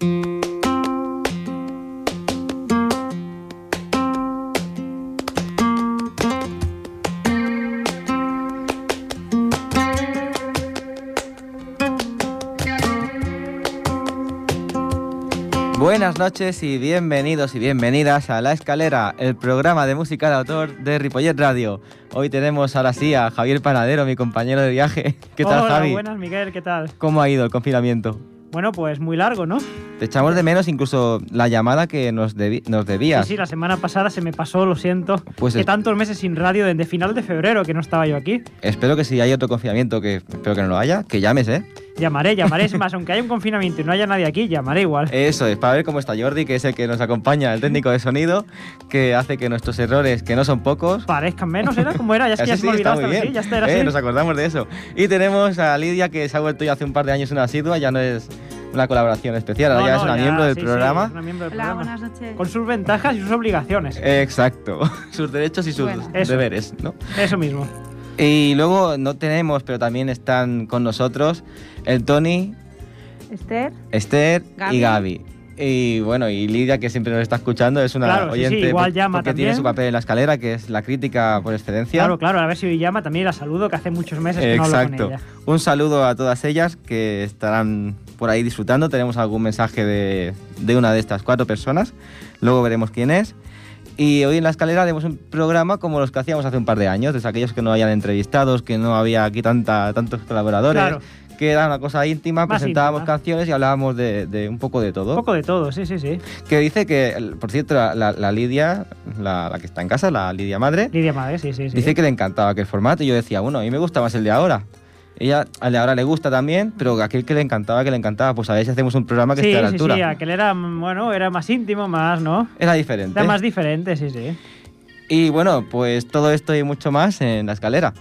Buenas noches y bienvenidos y bienvenidas a La Escalera, el programa de música de autor de Ripollet Radio. Hoy tenemos ahora sí a Javier Panadero, mi compañero de viaje. ¿Qué tal, Hola, Javi? buenas, Miguel, ¿qué tal? ¿Cómo ha ido el confinamiento? Bueno, pues muy largo, ¿no? Te echamos de menos incluso la llamada que nos, debi- nos debías. Sí, sí, la semana pasada se me pasó, lo siento. Pues que es- tantos meses sin radio desde final de febrero que no estaba yo aquí. Espero que si hay otro confinamiento, que espero que no lo haya, que llames, ¿eh? Llamaré, llamaré. Es más, aunque haya un confinamiento y no haya nadie aquí, llamaré igual. Eso es, para ver cómo está Jordi, que es el que nos acompaña, el técnico de sonido, que hace que nuestros errores, que no son pocos, Parezcan menos, ¿era? ¿Cómo era? Ya es que ya se me ha sí, está olvidado muy estar bien. así, ya está, era Eh, así. Nos acordamos de eso. Y tenemos a Lidia, que se ha vuelto ya hace un par de años una asidua, ya no es una colaboración especial, ahora No, ya no, es una ya, miembro del sí, programa. una miembro del Hola, programa. buenas noches. Con sus ventajas y sus obligaciones. Exacto, sus derechos y sus Bueno. Eso. deberes, ¿no? Eso mismo. Y luego no tenemos, pero también están con nosotros el Tony, Esther. Esther Gaby. y Gaby. Y bueno, y Lidia, que siempre nos está escuchando, es una Claro, sí, sí, oyente igual llama porque tiene su papel en la escalera, que es la crítica por excelencia. Claro, claro, a ver si hoy llama. También la saludo, que hace muchos meses que no hablo Exacto. con ella. Un saludo a todas ellas que estarán por ahí disfrutando. Tenemos algún mensaje de, de una de estas cuatro personas. Luego veremos quién es. Y hoy en la escalera haremos un programa como los que hacíamos hace un par de años, desde aquellos que no hayan entrevistados, que no había aquí tanta, tantos colaboradores, Claro. Que era una cosa íntima, Más presentábamos íntima. canciones y hablábamos de, de un poco de todo. Un poco de todo, sí, sí, sí. Que dice que, por cierto, la, la- la Lidia, la, la que está en casa, la Lidia Madre, Lidia Madre, sí, sí, sí. Dice que le encantaba aquel formato y yo decía, bueno, a mí me gusta más el de ahora. Ella, al de ahora le gusta también, pero aquel que le encantaba, que le encantaba, pues a ver si hacemos un programa que sí, esté a la sí, altura. sí, aquel era, bueno, era más íntimo, más, ¿no? Era diferente. Era más diferente, sí, sí. Y bueno, pues todo esto y mucho más en la escalera.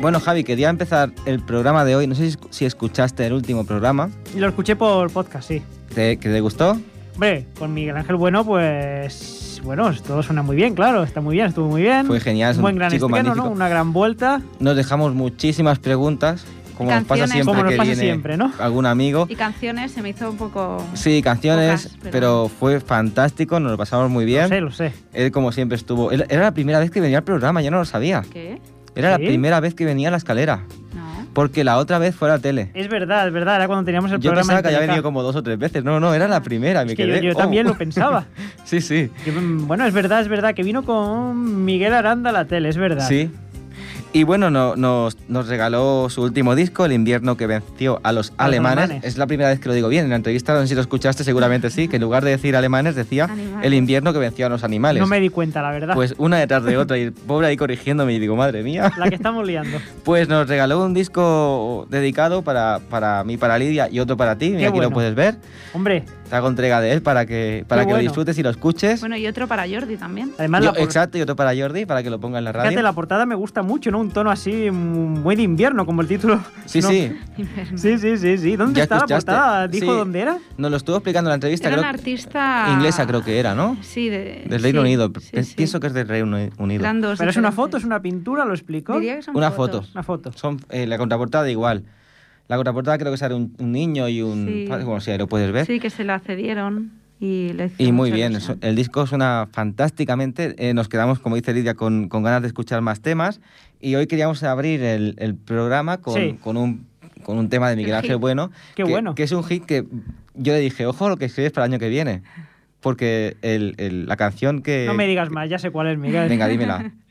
Bueno, Javi, quería empezar el programa de hoy. No sé si- escuchaste el último programa. Y lo escuché por podcast, sí. ¿Te, ¿Que te gustó? Hombre, con Miguel Ángel Bueno, pues. Bueno, todo suena muy bien, claro, está muy bien, estuvo muy bien. Fue genial, es un un buen gran chico estreno, magnífico. ¿no? Una gran vuelta, Nos dejamos muchísimas preguntas, como nos pasa siempre como nos que pasa viene siempre, ¿no? algún amigo. Y canciones se me hizo un poco. Sí, canciones, Pocas, pero... pero- fue fantástico, nos lo pasamos muy bien. Lo sé, lo sé. Él como siempre estuvo... él- Era la primera vez que venía al programa, yo no lo sabía. ¿Qué? Era ¿Sí? la primera vez que venía a la escalera, No. porque la otra vez fue a la tele. Es verdad, es verdad, era cuando teníamos el Yo programa. pensaba en que había venido como dos o tres veces. No, no, era la primera. me Es que yo, quedé, yo oh. también lo pensaba. sí, sí. Yo, mm, bueno, es verdad, es verdad, que vino con Miguel Aranda a la tele, es verdad. Sí. Y bueno, no- nos, nos regaló su último disco, El invierno que venció a los alemanes. alemanes. Es la primera vez que lo digo bien. En la entrevista, no sé si lo escuchaste, seguramente sí, que en lugar de decir alemanes decía Animales. El invierno que venció a los animales. No me di cuenta, la verdad. Pues una detrás de otra y el pobre ahí corrigiéndome y digo, madre mía. La que estamos liando. Pues nos regaló un disco dedicado para, para mí, para Lidia y otro para ti. Qué aquí lo puedes ver. Hombre, hago entrega de él para que, para Qué que lo disfrutes y lo escuches. Bueno, y otro para Jordi también. además Yo- la, por- exacto, y otro para Jordi, para que lo ponga en la radio. fíjate, la portada me gusta mucho, ¿no? Un tono así mm, muy de invierno, como el título. Sí, ¿no? sí. Sí, sí, sí, sí. ¿Dónde Ya está la escuchaste. portada? ¿Dijo Sí. dónde era? Nos lo estuvo explicando en la entrevista, Era creo una artista. inglesa creo que era, ¿no? Sí, de. Del Reino sí, Unido. sí, Pe- sí. Pienso que es del Reino Unido. Eran dos ¿Pero es una diferentes. foto, es una pintura? ¿Lo explico? Diría que son Una fotos. foto. Una foto. Son eh, la contraportada igual. La contraportada creo que sale un, un niño y un... Sí. Bueno, sí, ahí lo puedes ver. Sí, que se la cedieron y le Y muy bien, ilusión. el disco suena fantásticamente. eh, nos quedamos, como dice Lidia, con, con ganas de escuchar más temas. Y hoy queríamos abrir el, el programa con, Sí. con, un, con un tema de Miguel El Ángel. Bueno. Qué que, bueno. Que es un hit que yo le dije, ojo lo que escribes para el año que viene. Porque el- el- la canción que... No me digas más, ya sé cuál es, Miguel. Venga, dímela.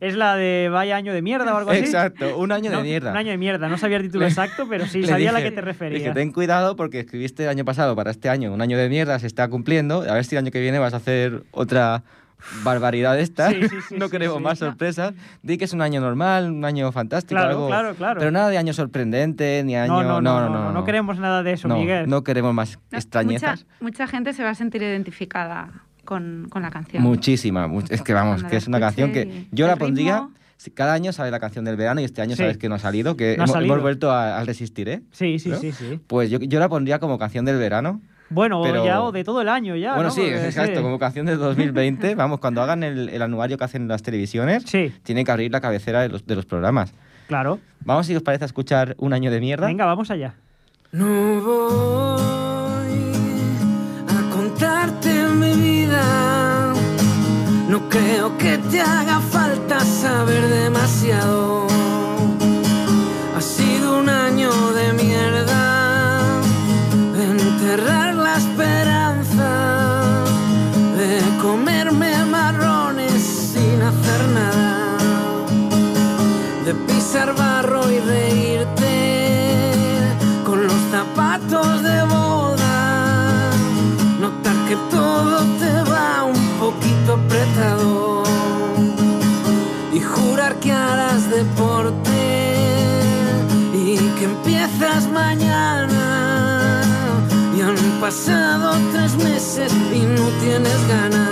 Es la de Vaya año de mierda o algo así. Exacto, un año No, de mierda. Un año de mierda. No sabía el título exacto, pero sí sabía a la dije- que te referías. Dije, ten cuidado porque escribiste el año pasado para este año un año de mierda, se está cumpliendo. A ver si el año que viene vas a hacer otra barbaridad esta. Sí, sí, sí, no sí, queremos sí. más sorpresas. Di que es un año normal, un año fantástico. Claro, algo- claro, claro. Pero nada de año sorprendente, ni año. no, no, no, no, no, queremos nada de eso, no, Miguel. No queremos más No, extrañezas. Mucha, mucha gente se va a sentir identificada con, con la canción. Muchísima. mu- es que vamos, que es una canción que yo la pondría ritmo. Cada año sale la canción del verano y este año Sí. sabes que no ha salido, que No ha hemos, salido. hemos vuelto a- resistir, ¿eh? Sí, sí, ¿No? sí, sí. Pues yo, yo la pondría como canción del verano. Bueno, Pero- o ya o de todo el año ya. bueno, ¿no? sí, Porque, exacto, sí. como canción del 2020. Vamos, cuando hagan el, el anuario que hacen las televisiones, Sí, tienen que abrir la cabecera de los, de los programas. claro. Vamos, si os parece, a escuchar un año de mierda. Venga, vamos allá. No voy creo que te haga falta saber demasiado. Pasado tres meses y no tienes ganas.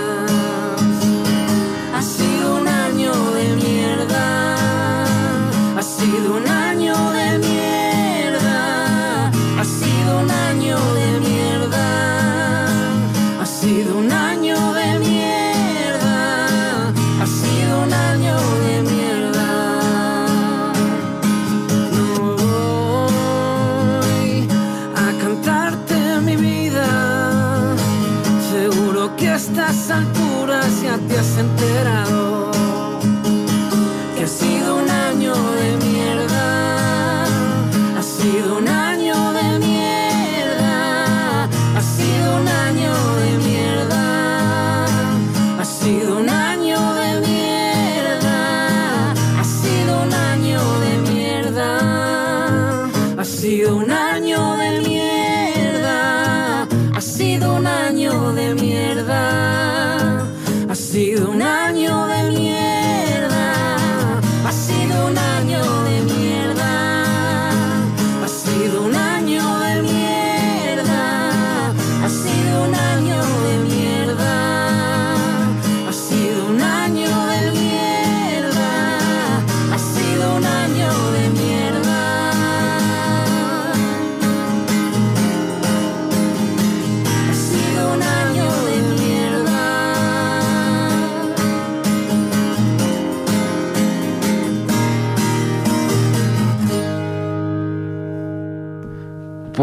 está.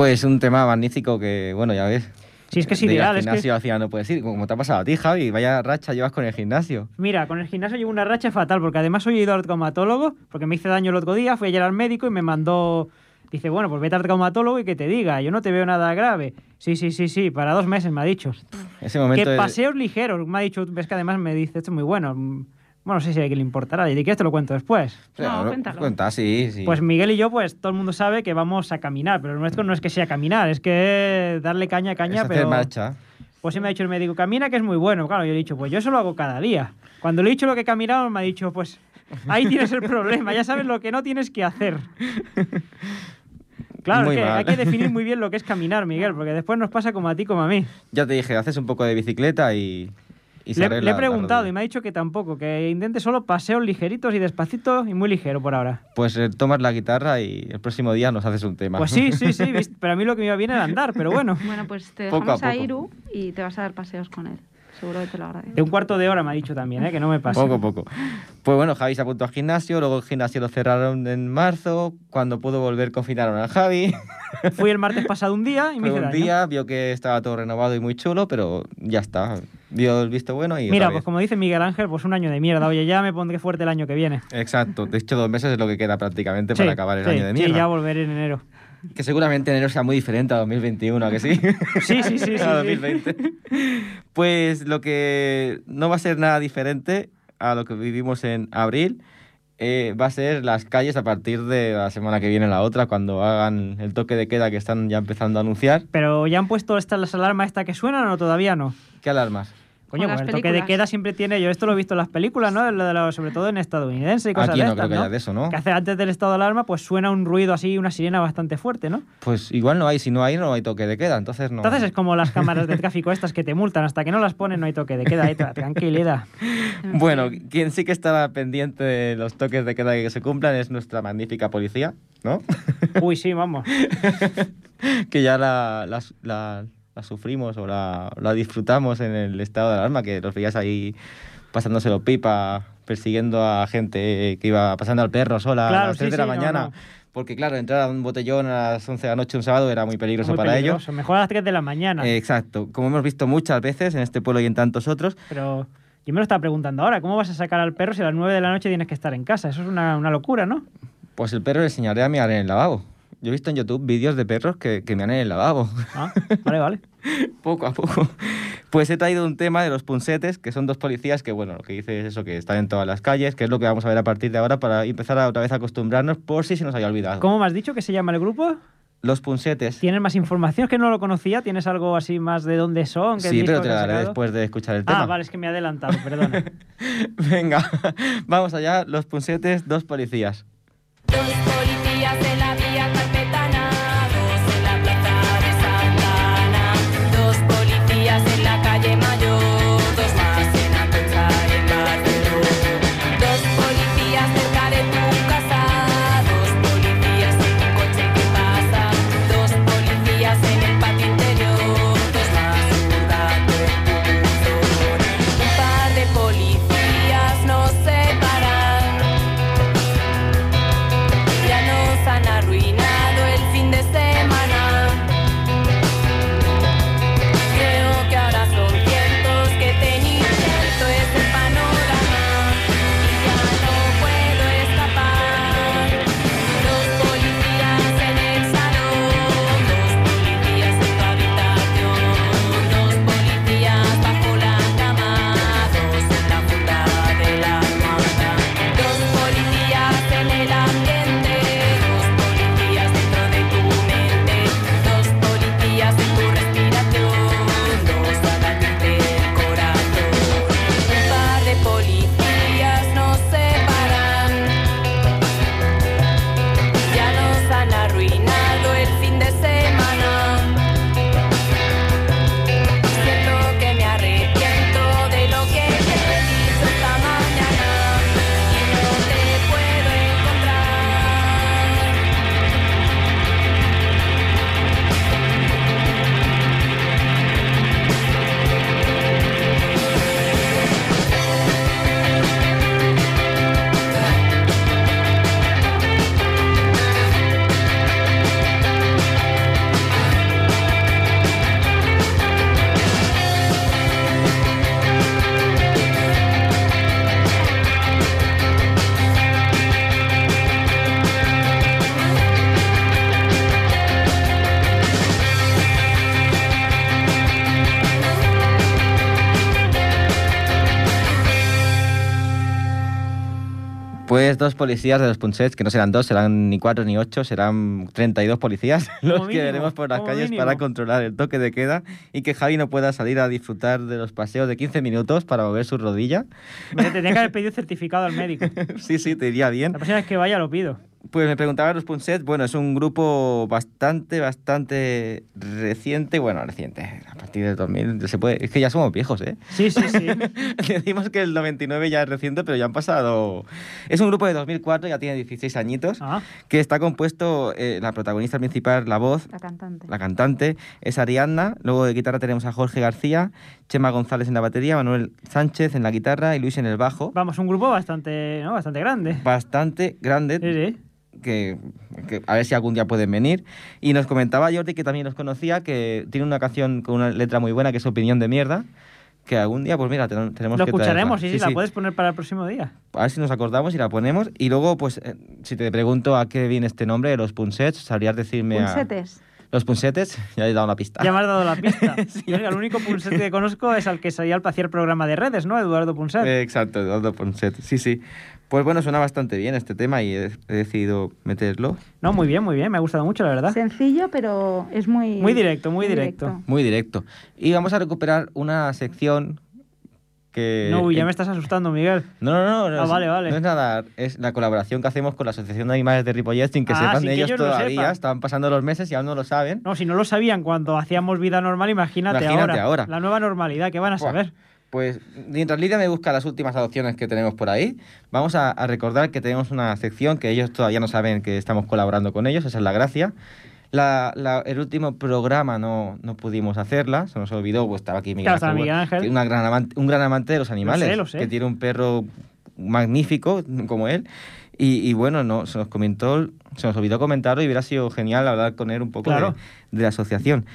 Pues un tema magnífico que, bueno, ya ves. Sí, es que es de ideal. Al Es que, gimnasio al final no puedes ir, como te ha pasado a ti, Javi. Vaya racha llevas con el gimnasio. mira, con el gimnasio llevo una racha fatal, porque además hoy he ido al traumatólogo, porque me hice daño el otro día, fui ayer al médico y me mandó... Dice, bueno, pues vete al traumatólogo y que te diga, yo no te veo nada grave. Sí, sí, sí, sí, para dos meses me ha dicho. Ese momento Que de- paseos ligeros, me ha dicho, ves que además me dice, esto es muy bueno. Bueno, no sé si a alguien le importará, y de qué te lo cuento después. No, cuéntalo. Cuenta, sí, sí. Pues Miguel y yo, pues todo el mundo sabe que vamos a caminar, pero lo nuestro no es que sea caminar, es que darle caña a Es caña, hacer pero... marcha. Pues sí me ha dicho el médico, camina que es muy bueno. Claro, yo le he dicho, pues yo eso lo hago cada día. Cuando le he dicho lo que he caminado, me ha dicho, pues ahí tienes el problema, ya sabes lo que no tienes que hacer. Claro, es que hay que definir muy bien lo que es caminar, Miguel, porque después nos pasa como a ti como a mí. Ya te dije, haces un poco de bicicleta y. y se Le, arregla le he preguntado y me ha dicho que tampoco, que intente solo paseos ligeritos y despacito y muy ligero por ahora. Pues eh, tomas la guitarra y el próximo día nos haces un tema. Pues sí, sí, sí, pero a mí lo que me iba bien era andar, pero bueno. Bueno, pues te Poco a dejamos a. Iru y te vas a dar paseos con él. Seguro que te lo agradece. De un cuarto de hora me ha dicho también, ¿eh? que no me pasa. Poco a poco. Pues bueno, Javi se apuntó al gimnasio, luego el gimnasio lo cerraron en marzo, cuando pudo volver confinaron a Javi. Fui el martes pasado un día y me hice un daño. día, vio que estaba todo renovado y muy chulo, pero ya está. Vio el visto bueno y Mira, otra pues como dice Miguel Ángel, pues un año de mierda. Oye, ya me pondré fuerte el año que viene. Exacto, de hecho dos meses es lo que queda prácticamente Sí, para acabar el sí, año de Sí, mierda. ya volveré en enero. Que seguramente enero sea muy diferente a 2021, ¿a que sí? Sí, sí, sí, a sí. 2020. Pues lo que no va a ser nada diferente a lo que vivimos en abril eh, va a ser las calles a partir de la semana que viene, la otra, cuando hagan el toque de queda que están ya empezando a anunciar. Pero ya han puesto estas las alarmas esta que suenan o todavía no. ¿Qué alarmas? Coño, pues el toque de queda siempre tiene. Yo esto lo he visto en las películas, ¿no? Lo de lo- sobre todo en estadounidense y cosas Aquí de no estas, creo que haya de eso, ¿no? Que hace antes del estado de alarma, pues suena un ruido así, una sirena bastante fuerte, ¿no? Pues igual no hay, si no hay, no hay toque de queda, entonces no. Entonces es como las cámaras de tráfico estas que te multan. Hasta que no las ponen no hay toque de queda. Tranquilidad. Bueno, quien sí que estará pendiente de los toques de queda que se cumplan es nuestra magnífica policía, ¿no? Uy, sí, vamos. que ya la, la- la- la sufrimos o la, la disfrutamos en el estado de alarma, que los veías ahí pasándoselo pipa, persiguiendo a gente que iba pasando al perro sola Claro, a las sí, 3 de la sí, no, mañana. no. Porque claro, entrar a un botellón a las 11 de la noche un sábado era muy peligroso Muy para peligroso. Mejor a las 3 de la mañana. ellos. Eh, exacto, como hemos visto muchas veces en este pueblo y en tantos otros, Pero yo me lo estaba preguntando ahora. ¿Cómo vas a sacar al perro si a las 9 de la noche tienes que estar en casa? Eso es una, una locura, ¿no? pues el perro le enseñaré a mirar en el lavabo. Yo he visto en YouTube vídeos de perros que, que mean en el lavabo. Ah, vale, vale. poco a poco. Pues he traído un tema de los punsetes, que son dos policías que, bueno, lo que dice es eso, que están en todas las calles, que es lo que vamos a ver a partir de ahora para empezar a otra vez a acostumbrarnos por si se nos había olvidado. ¿Cómo me has dicho que se llama el grupo? Los punsetes. ¿Tienes más información que no lo conocía? ¿Tienes algo así más de dónde son? ¿Qué Sí, pero te lo han daré después de escuchar el tema. Ah, vale, es que me he adelantado, perdona. Venga, vamos allá. Los punsetes, dos policías. Dos policías Pues dos policías de los Punsets, que no serán dos, serán ni cuatro ni ocho, serán 32 policías los que mínimo, veremos por las calles mínimo. para controlar el toque de queda y que Javi no pueda salir a disfrutar de los paseos de 15 minutos para mover su rodilla. Me tendría que haber pedido certificado al médico. sí, sí, te iría bien. La próxima vez que vaya lo pido. Pues me preguntaba los Punsets, bueno, es un grupo bastante, bastante reciente, bueno, reciente, a partir del 2000, se puede, es que ya somos viejos, ¿eh? Sí, sí, sí. Decimos que el 99 ya es reciente, pero ya han pasado... Es un grupo de 2004, ya tiene 16 añitos, Ah, que está compuesto, eh, la protagonista principal, la voz, La cantante. la cantante, es Ariadna, luego de guitarra tenemos a Jorge García, Chema González en la batería, Manuel Sánchez en la guitarra y Luis en el bajo. vamos, un grupo bastante, ¿no? bastante grande. Bastante grande, Sí, sí. Que, que a ver si algún día pueden venir. Y nos comentaba Jordi, que también los conocía, que tiene una canción con una letra muy buena, que es Opinión de Mierda, que algún día, pues mira, ten- tenemos Lo que escucharemos, sí, sí, la puedes poner para el próximo día. A ver si nos acordamos y la ponemos. Y luego, pues, eh, si te pregunto a qué viene este nombre de los Punsets, sabrías decirme... a- Pulsetes. Los Punsetes, ya he dado la pista. Ya me has dado la pista. Yo, el único Punset que conozco es al que salía al hacer programa de redes, ¿no? Eduardo Punset. Eh, Exacto, Eduardo Ponset. Sí, sí. Pues bueno, suena bastante bien este tema y he, he decidido meterlo. No, muy bien, muy bien. Me ha gustado mucho, la verdad. Sencillo, pero es muy... Muy directo, muy directo. Muy directo. Y vamos a recuperar una sección que... No, uy, ya me estás asustando, Miguel. No, no, no. no Ah, es, vale, vale. No es nada. Es la colaboración que hacemos con la Asociación de Animales de Ripollet sin que Ah, sepan sin que ellos ellos lo todavía. sepan. Estaban pasando los meses y aún no lo saben. No, si no lo sabían cuando hacíamos vida normal, imagínate, Imagínate ahora. ahora. La nueva normalidad, ¿qué van a Buah. saber? Pues mientras Lidia me busca las últimas adopciones que tenemos por ahí, vamos a, a recordar que tenemos una sección que ellos todavía no saben que estamos colaborando con ellos, esa es la gracia. La- la- el último programa no, no pudimos hacerla, se nos olvidó, pues estaba aquí Miguel Ángel, Miguel Ángel. que una gran amante- un gran amante de los animales, sé, lo sé. que tiene un perro magnífico como él. Y, y bueno, no, se nos comentó, se nos olvidó comentarlo y hubiera sido genial hablar con él un poco de- Claro. de, la asociación.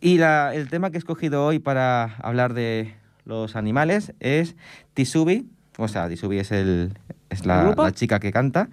Y la- el tema que he escogido hoy para hablar de los animales es Tisubi, o sea, Tisubi es, el, es ¿El la, la chica que canta,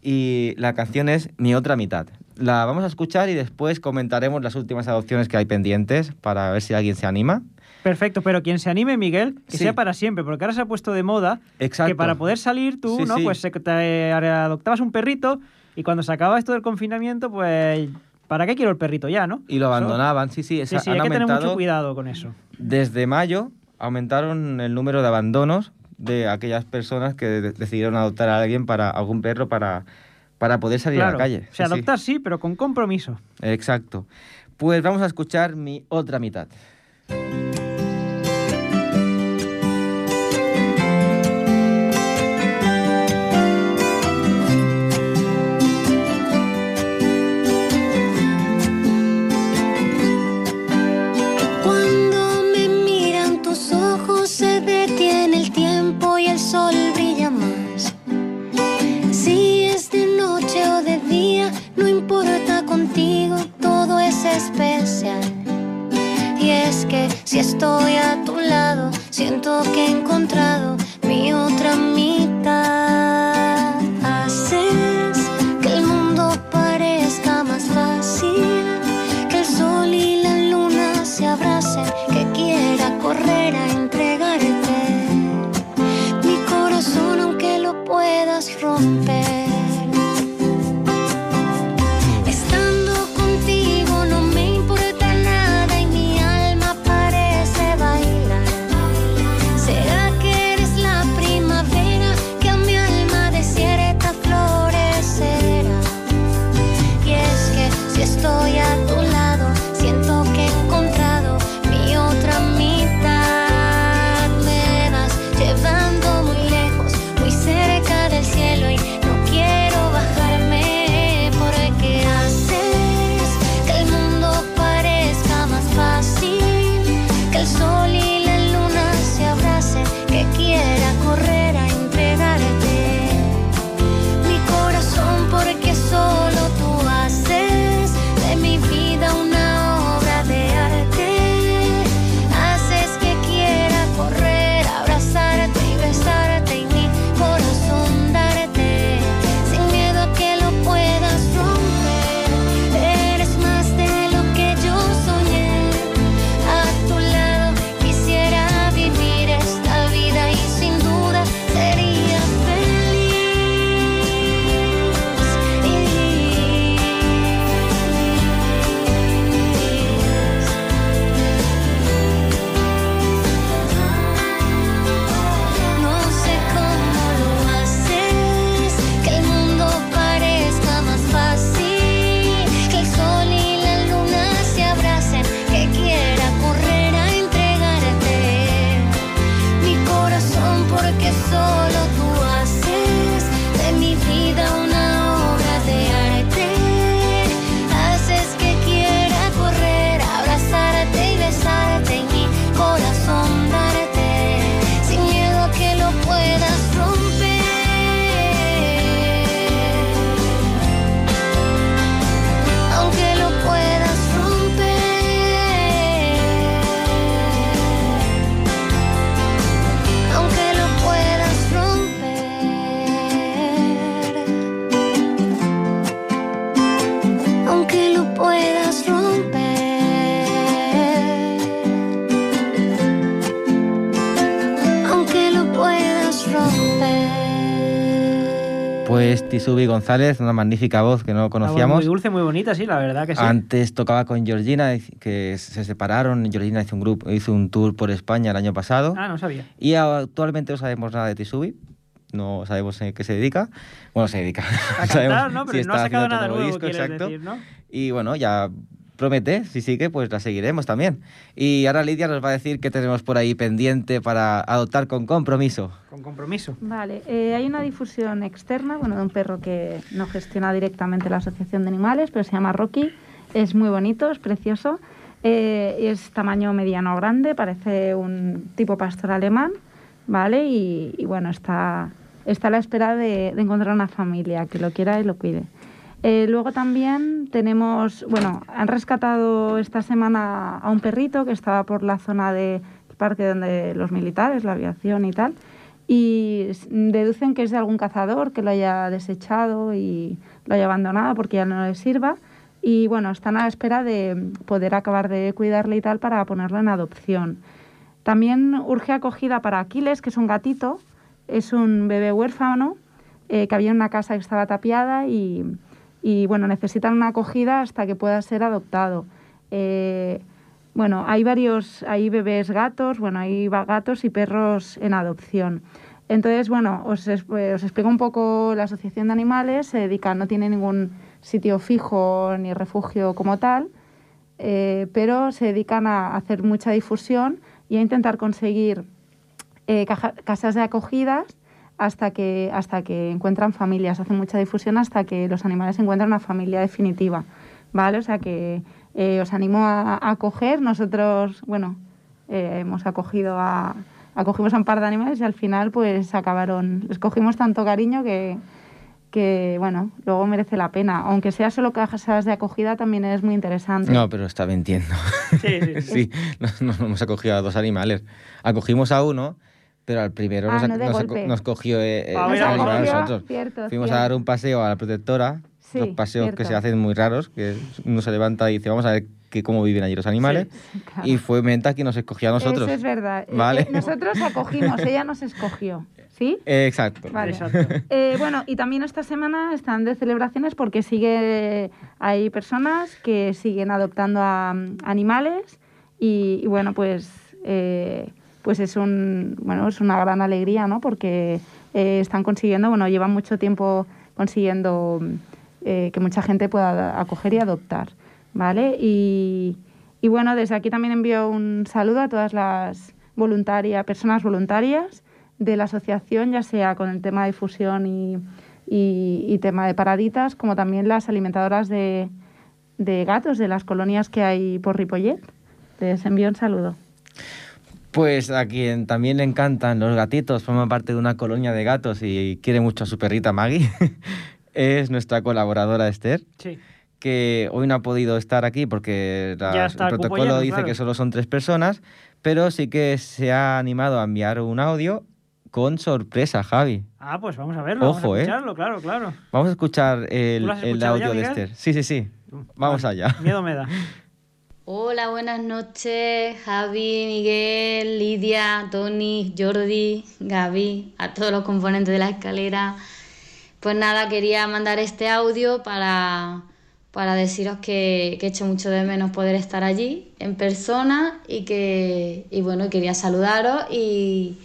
y la canción es Mi otra mitad. La vamos a escuchar y después comentaremos las últimas adopciones que hay pendientes para ver si alguien se anima. Perfecto, pero quien se anime, Miguel, que Sí. sea para siempre, porque ahora se ha puesto de moda Exacto. que para poder salir tú, Sí, ¿no? sí. Pues te adoptabas un perrito y cuando se acaba esto del confinamiento, pues ¿para qué quiero el perrito ya, no? Y lo abandonaban, sí, sí, Sí, esa- sí, han hay que tener mucho cuidado con eso. Desde mayo aumentaron el número de abandonos de aquellas personas que de- decidieron adoptar a alguien para algún perro para, para poder salir a la calle. O sea, Sí, sí. adoptar sí, pero con compromiso. Exacto. Pues vamos a escuchar mi otra mitad. Y es que si estoy a tu lado, siento que he encontrado mi otra mitad. Haces que el mundo parezca más fácil, que el sol y la luna se abracen, que quiera correr a entregarte mi corazón aunque lo puedas romper. Tisubi González, una magnífica voz que no conocíamos. Muy dulce, muy bonita, sí, la verdad que sí. Antes tocaba con Georgina, que se separaron. Georgina hizo un grupo, hizo un tour por España el año pasado. Ah, no sabía. Y actualmente no sabemos nada de Tisubi. No sabemos en qué se dedica. Bueno, se dedica. A cantar, ¿no? Pero si no ha sacado nada nuevo, disco, exacto. decir, ¿no? Y bueno, ya promete, si sigue, pues la seguiremos también. Y ahora Lidia nos va a decir qué tenemos por ahí pendiente para adoptar con compromiso. Con compromiso. Vale, eh, hay una difusión externa, bueno, de un perro que no gestiona directamente la Asociación de Animales, pero se llama Rocky. Es muy bonito, es precioso. Eh, es tamaño mediano grande, parece un tipo pastor alemán, ¿vale? Y, y bueno, está, está a la espera de, de encontrar una familia que lo quiera y lo cuide. Eh, luego también tenemos, bueno, han rescatado esta semana a un perrito que estaba por la zona del parque donde los militares, la aviación y tal, y deducen que es de algún cazador que lo haya desechado y lo haya abandonado porque ya no le sirva. Y bueno, están a la espera de poder acabar de cuidarle y tal para ponerlo en adopción. También urge acogida para Aquiles, que es un gatito, es un bebé huérfano eh, que había en una casa que estaba tapiada y, y, bueno, necesitan una acogida hasta que pueda ser adoptado. Eh, bueno, hay varios, hay bebés gatos, bueno, hay gatos y perros en adopción. Entonces, bueno, os, eh, os explico un poco la Asociación de Animales, se dedica, no tiene ningún sitio fijo ni refugio como tal, eh, pero se dedican a hacer mucha difusión y a intentar conseguir casas de acogidas hasta que, hasta que encuentran familias. Hacen mucha difusión hasta que los animales encuentran una familia definitiva. ¿Vale? O sea que eh, os animo a, a acoger. Nosotros, bueno, eh, hemos acogido a. Acogimos a un par de animales y al final pues acabaron, les cogimos tanto cariño que, que bueno, luego merece la pena. Aunque sea solo casas de acogida también es muy interesante. No, pero está mintiendo. Sí, sí, sí. sí, nos, nos hemos acogido a dos animales. Acogimos a uno, pero al primero Ah, nos, no nos, nos cogió eh, eh, Ah, cogió, nosotros. cierto, Fuimos cierto. a dar un paseo a la protectora, Sí, los paseos que cierto. se hacen muy raros, que uno se levanta y dice, vamos a ver que, cómo viven allí los animales. Claro. Y fue Menta quien nos escogió a nosotros. Eso es verdad. Eh, Vale. eh, nosotros acogimos, ella nos escogió. ¿Sí? Eh, exacto. Vale. Exacto. Eh, bueno, y también esta semana están de celebraciones porque sigue hay personas que siguen adoptando a mm, animales y, y bueno, pues eh, pues es un bueno es una gran alegría, ¿no? Porque eh, están consiguiendo, bueno, llevan mucho tiempo consiguiendo eh, que mucha gente pueda acoger y adoptar, ¿vale? Y, y bueno, desde aquí también envío un saludo a todas las voluntarias, personas voluntarias de la asociación, ya sea con el tema de difusión y, y- y tema de paraditas, como también las alimentadoras de, de gatos de las colonias que hay por Ripollet. Les envío un saludo. Pues a quien también le encantan los gatitos, forma parte de una colonia de gatos y quiere mucho a su perrita Maggie, es nuestra colaboradora Esther, Sí. que hoy no ha podido estar aquí porque la- el protocolo lleno, dice claro. que solo son tres personas, pero sí que se ha animado a enviar un audio con sorpresa, Javi. Ah, pues vamos a verlo, Ojo, vamos a ¿eh? escucharlo, claro, claro. Vamos a escuchar el, ¿Tú lo has el ya, audio de? Esther. Sí, sí, sí. Vamos Vale, allá. Miedo me da. Hola, buenas noches, Javi, Miguel, Lidia, Tony, Jordi, Gaby, a todos los componentes de la escalera. Pues nada, quería mandar este audio para, para deciros que, que echo mucho de menos poder estar allí en persona y que, y bueno, quería saludaros y,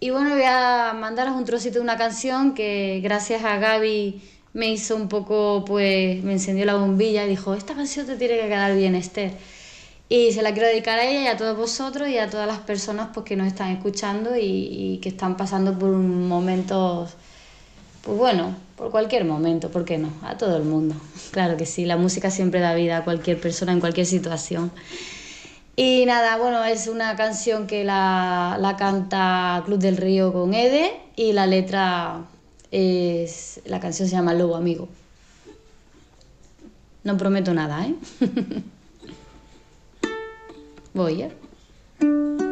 y bueno, voy a mandaros un trocito de una canción que gracias a Gaby me hizo un poco, pues me encendió la bombilla y dijo, esta canción te tiene que quedar bien, Esther. Y se la quiero dedicar a ella y a todos vosotros y a todas las personas pues, que nos están escuchando y, que están pasando por un momentos, pues bueno, por cualquier momento, ¿por qué no? A todo el mundo. Claro que sí, la música siempre da vida a cualquier persona en cualquier situación. Y nada, bueno, es una canción que la, la canta Club del Río con Ede y la letra es. La canción se llama Lobo Amigo. No prometo nada, ¿eh? Voy, ¿eh?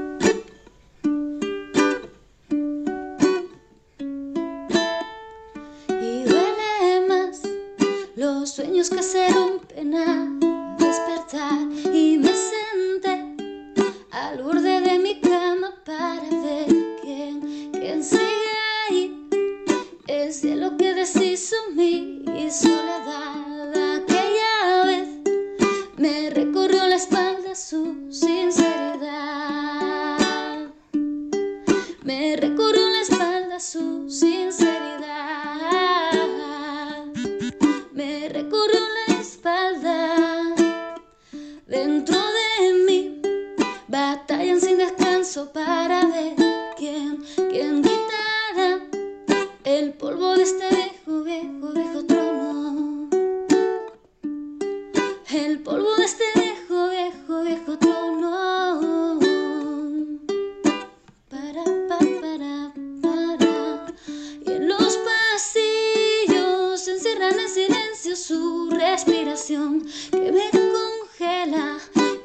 Que me congela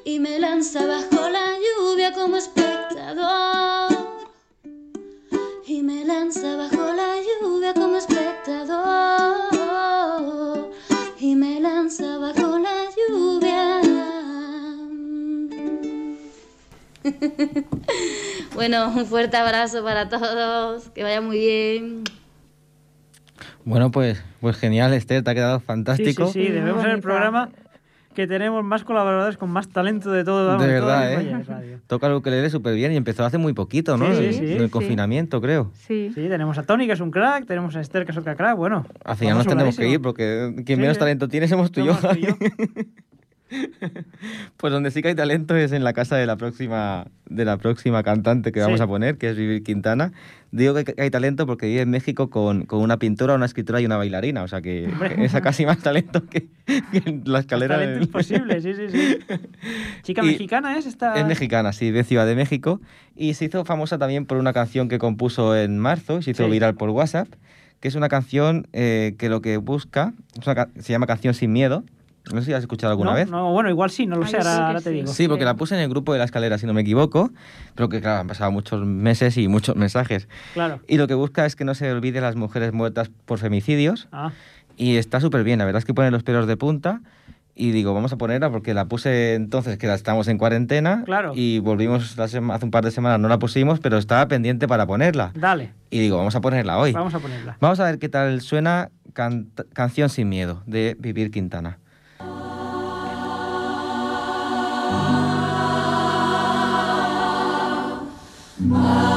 y me lanza bajo la lluvia como espectador. Y me lanza bajo la lluvia como espectador. Y me lanza bajo la lluvia. Bueno, un fuerte abrazo para todos, que vaya muy bien. Bueno, pues, pues genial, Esther, te ha quedado Sí, fantástico. sí, sí, debemos ser el programa que tenemos más colaboradores con más talento de todo. vamos, De todo verdad, el ¿eh? Radio. Toca el ukelele súper bien y empezó hace muy poquito, ¿no? Sí, sí, sí, en el sí. confinamiento, creo. Sí. Sí, tenemos a Tony, que es un crack, tenemos a Esther, que es otra crack, bueno. Al final nos tenemos que ir porque quien Sí, menos sí. talento tiene somos tú y yo. Somos tú y yo. Pues donde sí que hay talento es en la casa de la próxima, de la próxima cantante que vamos Sí. a poner, que es Vivir Quintana. Digo que hay talento porque vive en México con, con una pintora, una escritora y una bailarina. O sea que esa casi más talento que, que en la escalera. Talento de- imposible, sí, sí, sí. Chica Y- mexicana es esta. Es mexicana, sí, de Ciudad de México. Y se hizo famosa también por una canción que compuso en marzo, se hizo Sí. viral por WhatsApp, que es una canción eh, que lo que busca, es una se llama Canción sin Miedo. No sé si has escuchado alguna no, vez. No, bueno, igual sí, no lo Ah, sé, ahora, que ahora te sí. digo. Sí, porque Sí. la puse en el grupo de la escalera, si no me equivoco, pero que claro, han pasado muchos meses y muchos mensajes. Claro. Y lo que busca es que no se olvide las mujeres muertas por femicidios Ah, y está súper bien, la verdad es que pone los pelos de punta y digo, vamos a ponerla porque la puse entonces que la estamos en cuarentena Claro. y volvimos la sema- hace un par de semanas, no la pusimos, pero estaba pendiente para ponerla. dale, Y digo, vamos a ponerla hoy. vamos a ponerla. Vamos a ver qué tal suena can- Canción sin miedo de Vivir Quintana. Que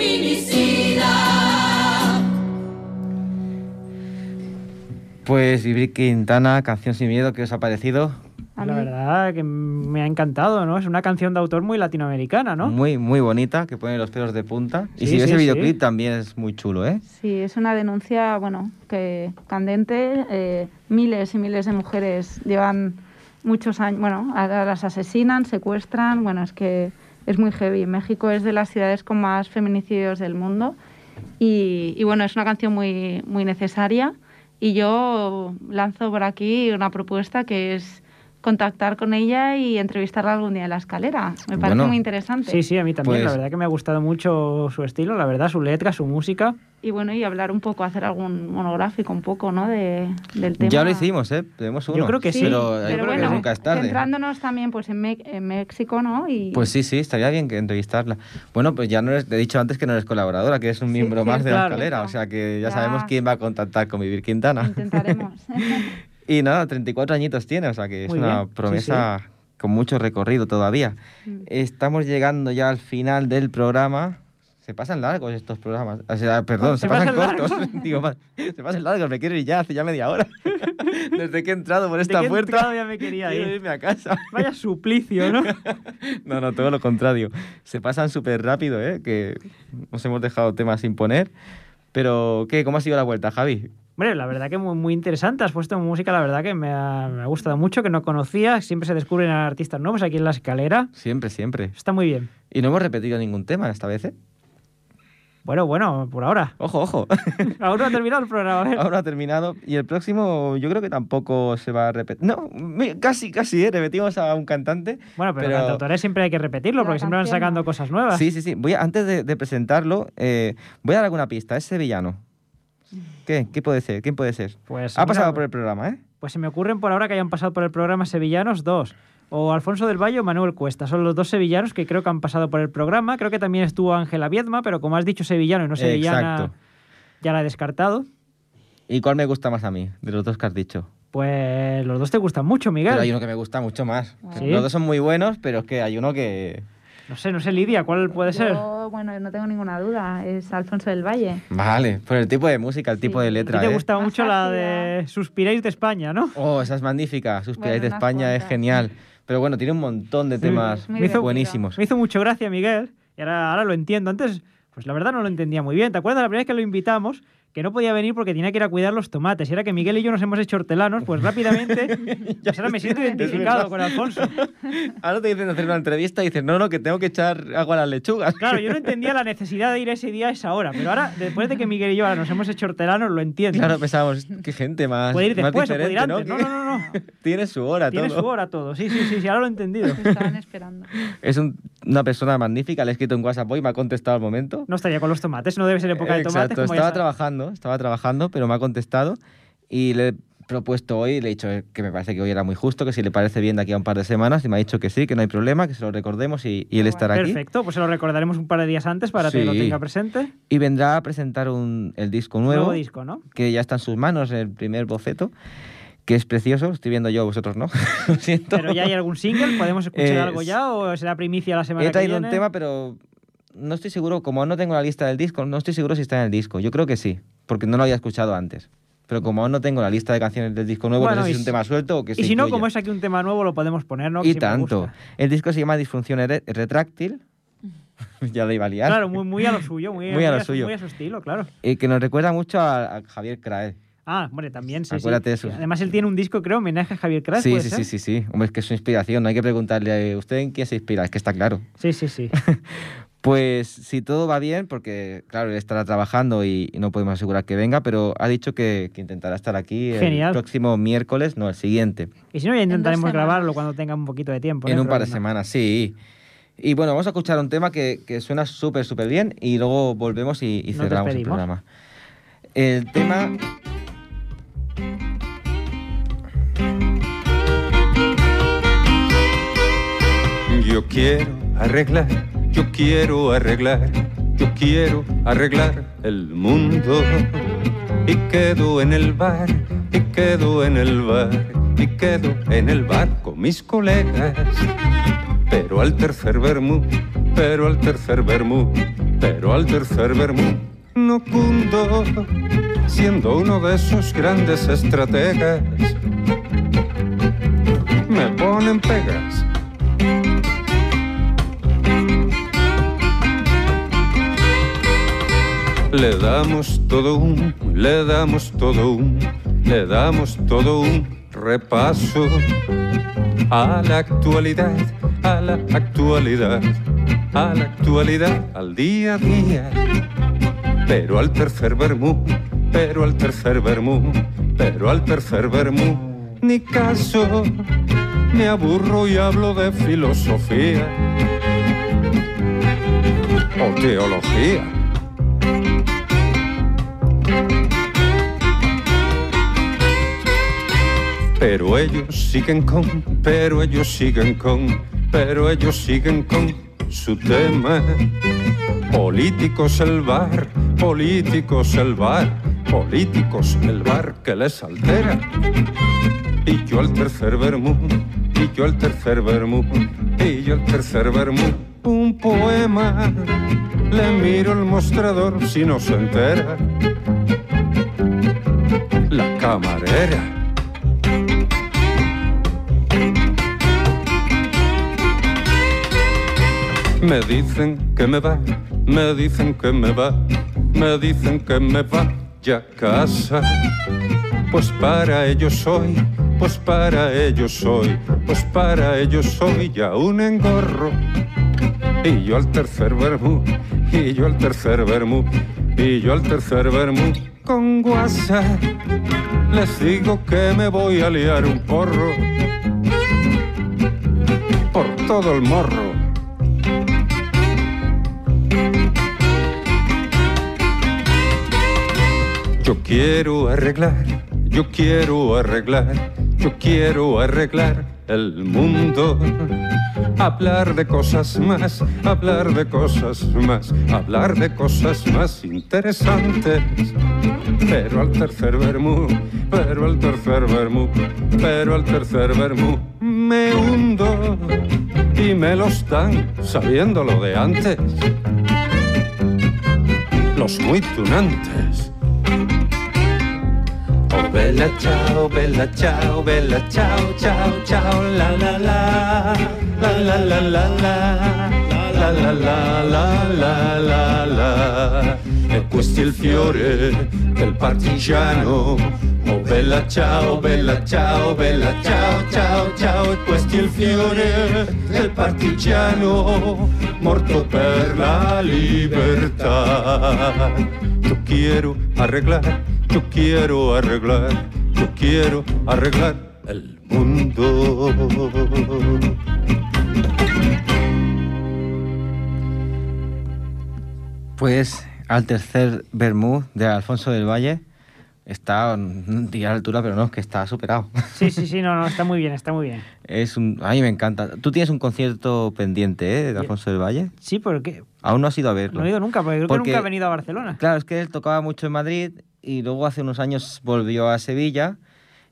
Feminicida. Pues Vivir Quintana, Canción sin miedo, ¿qué os ha parecido? A La verdad que me ha encantado, ¿no? Es una canción de autor muy latinoamericana, ¿no? Muy, muy bonita, que pone los pelos de punta. y Sí, si ves sí, el sí. videoclip también es muy chulo, ¿eh? Sí, es una denuncia, bueno, que candente. eh, miles y miles de mujeres llevan muchos años, bueno, ahora las asesinan, secuestran, bueno, es que es muy heavy. México es de las ciudades con más feminicidios del mundo y, bueno, es una canción muy, muy necesaria y yo lanzo por aquí una propuesta que es contactar con ella y entrevistarla algún día en la escalera. Me parece Bueno. muy interesante. Sí, sí, a mí también. Pues- La verdad que me ha gustado mucho su estilo, la verdad, su letra, su música. Y bueno, y hablar un poco, hacer algún monográfico un poco, ¿no? De, del tema. Ya lo hicimos, ¿eh? Tenemos uno. Yo creo que sí, Pero, yo eh, creo que nunca es tarde. centrándonos también pues en, Me- en México, ¿no? Y, Pues sí, sí, estaría bien que entrevistarla. Bueno, pues ya no eres, te he dicho antes que no eres colaboradora, que eres un Sí, miembro sí, más de claro. la escalera, o sea que ya, Ya. sabemos quién va a contactar con Vivir Quintana. intentaremos. Y nada, 34 añitos tiene, o sea que es Muy una bien, sí, promesa con mucho recorrido todavía. Mm. Estamos llegando ya al final del programa. Se pasan largos estos programas. O sea, perdón, se, Se pasan, pasan cortos. Digo, se pasan largos, me quiero ir ya, hace ya media hora. Desde que he entrado por Desde esta que he puerta. entrado ya me quería ir. irme a casa. Vaya suplicio, ¿no? No, no, todo lo contrario. Se pasan súper rápido, ¿eh? Que nos hemos dejado temas sin poner. Pero, ¿qué? ¿Cómo ha sido la vuelta, Javi? Hombre, la verdad que muy, muy interesante. Has puesto música, la verdad que me ha, me ha gustado mucho, que no conocía. Siempre se descubren artistas nuevos aquí en la escalera. Siempre, siempre. Está muy bien. Y no hemos repetido ningún tema esta vez, ¿eh? Bueno, bueno, por ahora. Ojo, ojo. Aún no ha terminado el programa. A ver. Ahora ha terminado. Y el próximo, yo creo que tampoco se va a repetir. No, casi, casi, ¿eh? Repetimos a un cantante. Bueno, pero, Pero- cantautores siempre hay que repetirlo, porque siempre van sacando ¿no? cosas nuevas. Sí, sí, sí. Voy a- antes de, de presentarlo, eh, voy a dar alguna pista. Es sevillano. ¿Qué? ¿Qué puede ser? ¿Quién puede ser? Pues, Ha mira, pasado por el programa, ¿eh? Pues se me ocurren por ahora que hayan pasado por el programa Sevillanos dos. O Alfonso del Valle o Manuel Cuesta. Son los dos sevillanos que creo que han pasado por el programa. Creo que también estuvo Ángela Viedma, pero como has dicho sevillano y no sevillana, Exacto. ya la he descartado. ¿Y cuál me gusta más a mí, de los dos que has dicho? Pues los dos te gustan mucho, Miguel. Pero hay uno que me gusta mucho más. ¿Sí? Los dos son muy buenos, pero es que hay uno que... No sé, no sé, Lidia, ¿cuál puede ser? Yo, bueno, no tengo ninguna duda. Es Alfonso del Valle. Vale, por el tipo de música, el tipo Sí. de A ti letra, te ¿eh? gustaba Más mucho la de Suspiráis de España, ¿no? Oh, esa es magnífica. Suspiráis Bueno, de España es cuantas. genial. Pero bueno, tiene un montón de Sí, temas es muy Me hizo- buenísimos. Me hizo mucho gracia, Miguel, y ahora, ahora lo entiendo. Antes, pues la verdad no lo entendía muy bien. ¿Te acuerdas la primera vez que lo invitamos? Que no podía venir porque tenía que ir a cuidar los tomates. Y ahora que Miguel y yo nos hemos hecho hortelanos, pues rápidamente, pues ahora me siento identificado con Alfonso. Ahora te dicen hacer una entrevista y dices, no, no, que tengo que echar agua a las lechugas. Claro, yo no entendía la necesidad de ir ese día a esa hora, pero ahora, después de que Miguel y yo ahora nos hemos hecho hortelanos, lo entiendo. Claro, pensábamos, qué gente más, puede ir más después o puede ir diferente, antes. ¿no? No, no, no. Tiene su hora Tiene todo. su hora todo. Sí, sí, sí, sí, ahora lo he entendido. Te estaban esperando. Es un- una persona magnífica, le he escrito en WhatsApp hoy me ha contestado al momento. No estaría con los tomates, no debe ser época de tomates. Exacto, estaba trabajando, estaba trabajando, pero me ha contestado y le he propuesto hoy, le he dicho que me parece que hoy era muy justo, que si le parece bien de aquí a un par de semanas, y me ha dicho que sí, que no hay problema, que se lo recordemos y, y él Qué estará aquí. Perfecto, pues se lo recordaremos un par de días antes para que lo Sí. tenga presente. Y vendrá a presentar un, el disco Nuevo, nuevo, disco, ¿no? que ya está en sus manos, el primer boceto, que es precioso, estoy viendo yo, vosotros no, lo siento. Pero ya hay algún single, ¿podemos escuchar Eh, algo ya o será primicia la semana He que traído viene? un tema, pero no estoy seguro, como no tengo la lista del disco, no estoy seguro si está en el disco. Yo creo que sí, porque no lo había escuchado antes. Pero como aún no tengo la lista de canciones del disco nuevo, Bueno, no sé si es un tema suelto o que se Y si no, incluya. como es aquí un tema nuevo, lo podemos poner, ¿no? Que Y tanto. El disco se llama Disfunción Retráctil. ya lo iba a liar. Claro, muy, muy a lo suyo, muy, Muy a lo su- suyo. muy a su estilo, claro. Y que nos recuerda mucho a, a Javier Crae. Ah, hombre, también, sí. Acuérdate eso. Además, él tiene un disco, creo, homenaje a Javier Craig, Sí, ¿puede sí, ser? sí, sí, sí. Hombre, es que es su inspiración. No hay que preguntarle a usted en quién se inspira, es que está claro. Sí, sí, sí. Pues si todo va bien, porque claro, él estará trabajando y, y no podemos asegurar que venga, pero ha dicho que, que intentará estar aquí Genial. el próximo miércoles, no, el siguiente. Y si no, ya intentaremos grabarlo cuando tenga un poquito de tiempo. no en un par de semanas, sí. Y bueno, vamos a escuchar un tema que, que suena súper, súper bien y luego volvemos y, cerramos el programa. El tema... Yo quiero arreglar, yo quiero arreglar, yo quiero arreglar el mundo. Y quedo en el bar, y quedo en el bar, y quedo en el bar con mis colegas. Pero al tercer vermú, pero al tercer vermú, pero al tercer vermú, no cundo, siendo uno de esos grandes estrategas. Me ponen pegas. Le damos todo un, le damos todo un, le damos todo un repaso a la actualidad, a la actualidad, a la actualidad, al día a día. Pero al tercer vermú, pero al tercer vermú, pero al tercer vermú, ni caso, me aburro y hablo de filosofía o teología. Pero ellos siguen con, pero ellos siguen con, pero ellos siguen con su tema. Políticos el bar, políticos el bar, políticos el bar que les altera. Y yo al tercer vermú, y yo al tercer vermú, y yo al tercer vermú, un poema. Le miro el mostrador si no se entera. La camarera. Me dicen que me va, me dicen que me va, me dicen que me vaya a casa. Pues para ellos soy, pues para ellos soy, pues para ellos soy ya un engorro. Y yo al tercer vermú, y yo al tercer vermú, y yo al tercer vermú con guasa. Les digo que me voy a liar un porro por todo el morro. Yo quiero arreglar, yo quiero arreglar, yo quiero arreglar el mundo. Hablar de cosas más, hablar de cosas más, hablar de cosas más interesantes. Pero al tercer vermú, pero al tercer vermú, pero al tercer vermú me hundo y me lo están sabiendo lo de antes. Los muy tunantes. Bella ciao, bella ciao, bella ciao, ciao, ciao, la la, la la la la la, la la la la la la la. E questo è il fiore del partigiano. Oh bella ciao, bella ciao, bella ciao, ciao, ciao. E questo è il fiore del partigiano morto per la libertà. Yo quiero arreglar, yo quiero arreglar, yo quiero arreglar el mundo. Pues al tercer Bermú de Alfonso del Valle está, a la altura, pero no, es que está superado. Sí, sí, sí, no, no, está muy bien, está muy bien. Es un, a mí me encanta. Tú tienes un concierto pendiente, ¿eh? De Alfonso del Valle. Sí, porque Aún no has ido a verlo. no he ido nunca, porque creo Porque- que nunca ha venido a Barcelona. Claro, es que él tocaba mucho en Madrid y luego hace unos años volvió a Sevilla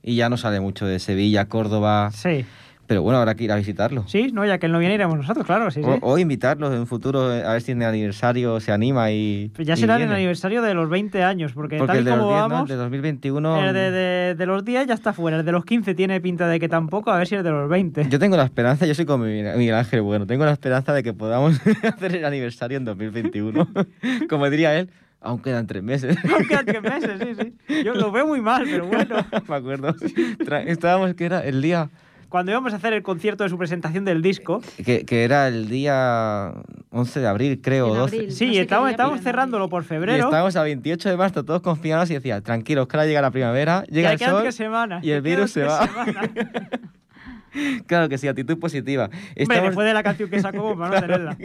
y ya no sale mucho de Sevilla, Córdoba. Sí, Pero bueno, habrá que ir a visitarlo. sí, no, ya que él no viene, iremos nosotros, claro, sí, sí. O, o invitarlo en futuro, eh, a ver si en el aniversario se anima y. Pues ya será en el aniversario de los 20 años, porque, Porque tal el y de los como 10, ¿no? vamos, El de 2021. el de, de- de los 10 ya está fuera, el de los 15 tiene pinta de que tampoco, a ver si el de los 20. Yo tengo la esperanza, yo soy como Miguel Ángel, bueno, tengo la esperanza de que podamos hacer el aniversario en 2021. como diría él, aún quedan tres meses. Aún quedan tres meses, sí, sí. Yo lo veo muy mal, pero bueno. Me acuerdo. Estábamos que era el día. Cuando íbamos a hacer el concierto de su presentación del disco, Que, que era el día 11 de abril, creo, En o 12. abril. sí, No sé estábamos, estábamos cerrándolo por Y febrero. estábamos a 28 de marzo todos confiados y decía, tranquilos, que ahora llega la primavera, llega ya el sol tres semanas. y el virus se va. Claro que sí, actitud positiva. Hombre, Estamos, después de la canción que sacó, para no tenerla.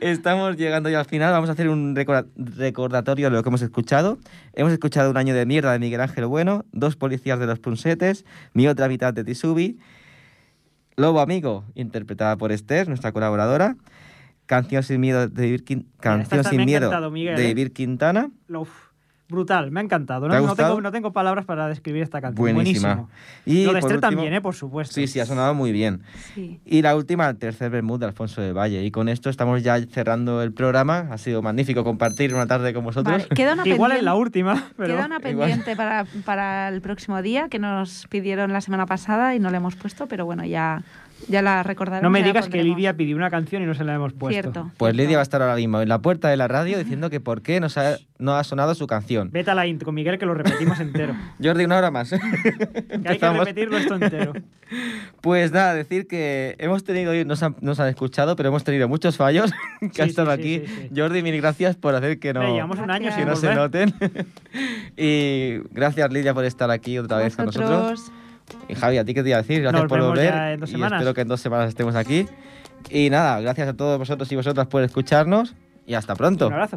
estamos llegando ya al final. Vamos a hacer un recorda- recordatorio de lo que hemos escuchado. Hemos escuchado un año de mierda de Miguel Ángel Bueno, dos policías de los Punsetes, mi otra mitad de Tisubi, Lobo Amigo, interpretada por Esther, nuestra colaboradora, Canción sin miedo de Vivir, Canción sin miedo encantado, Miguel, de ¿eh? Vivir Quintana. Uf, brutal, me ha encantado. ¿Te No, ha no tengo, no tengo palabras para describir esta canción. Buenísima. Y Lo de Esther también, ¿eh? por supuesto. Sí, sí, ha sonado muy bien. Sí. Y la última, el tercer Bermud de Alfonso de Valle. Y con esto estamos ya cerrando el programa. Ha sido magnífico compartir una tarde con vosotros. Vale, queda una Igual es pendiente- la última, pero Queda una pendiente para, para el próximo día que nos pidieron la semana pasada y no le hemos puesto, pero bueno, ya, ya la recordaremos. no me digas que. Lidia pidió una canción y no se la hemos puesto. Cierto. Pues cierto. Lidia va a estar ahora mismo en la puerta de la radio diciendo que por qué nos ha- no ha sonado su canción. Vete a la intro con Miguel que lo repetimos entero. Jordi, una hora más. Que hay que repetirlo esto entero. Pues nada, decir que hemos tenido, nos han, nos han escuchado, pero hemos tenido muchos fallos que Sí, ha estado sí, aquí. sí, sí. Jordi, mil gracias por hacer que no, llevamos un año que no se noten. y gracias Lidia por estar aquí otra vez con nosotros. Y Javi, ¿a ti qué te iba a decir? Gracias Nos por volver. y espero que en dos semanas estemos aquí. Y nada, gracias a todos vosotros y vosotras por escucharnos. Y hasta pronto. Un abrazo.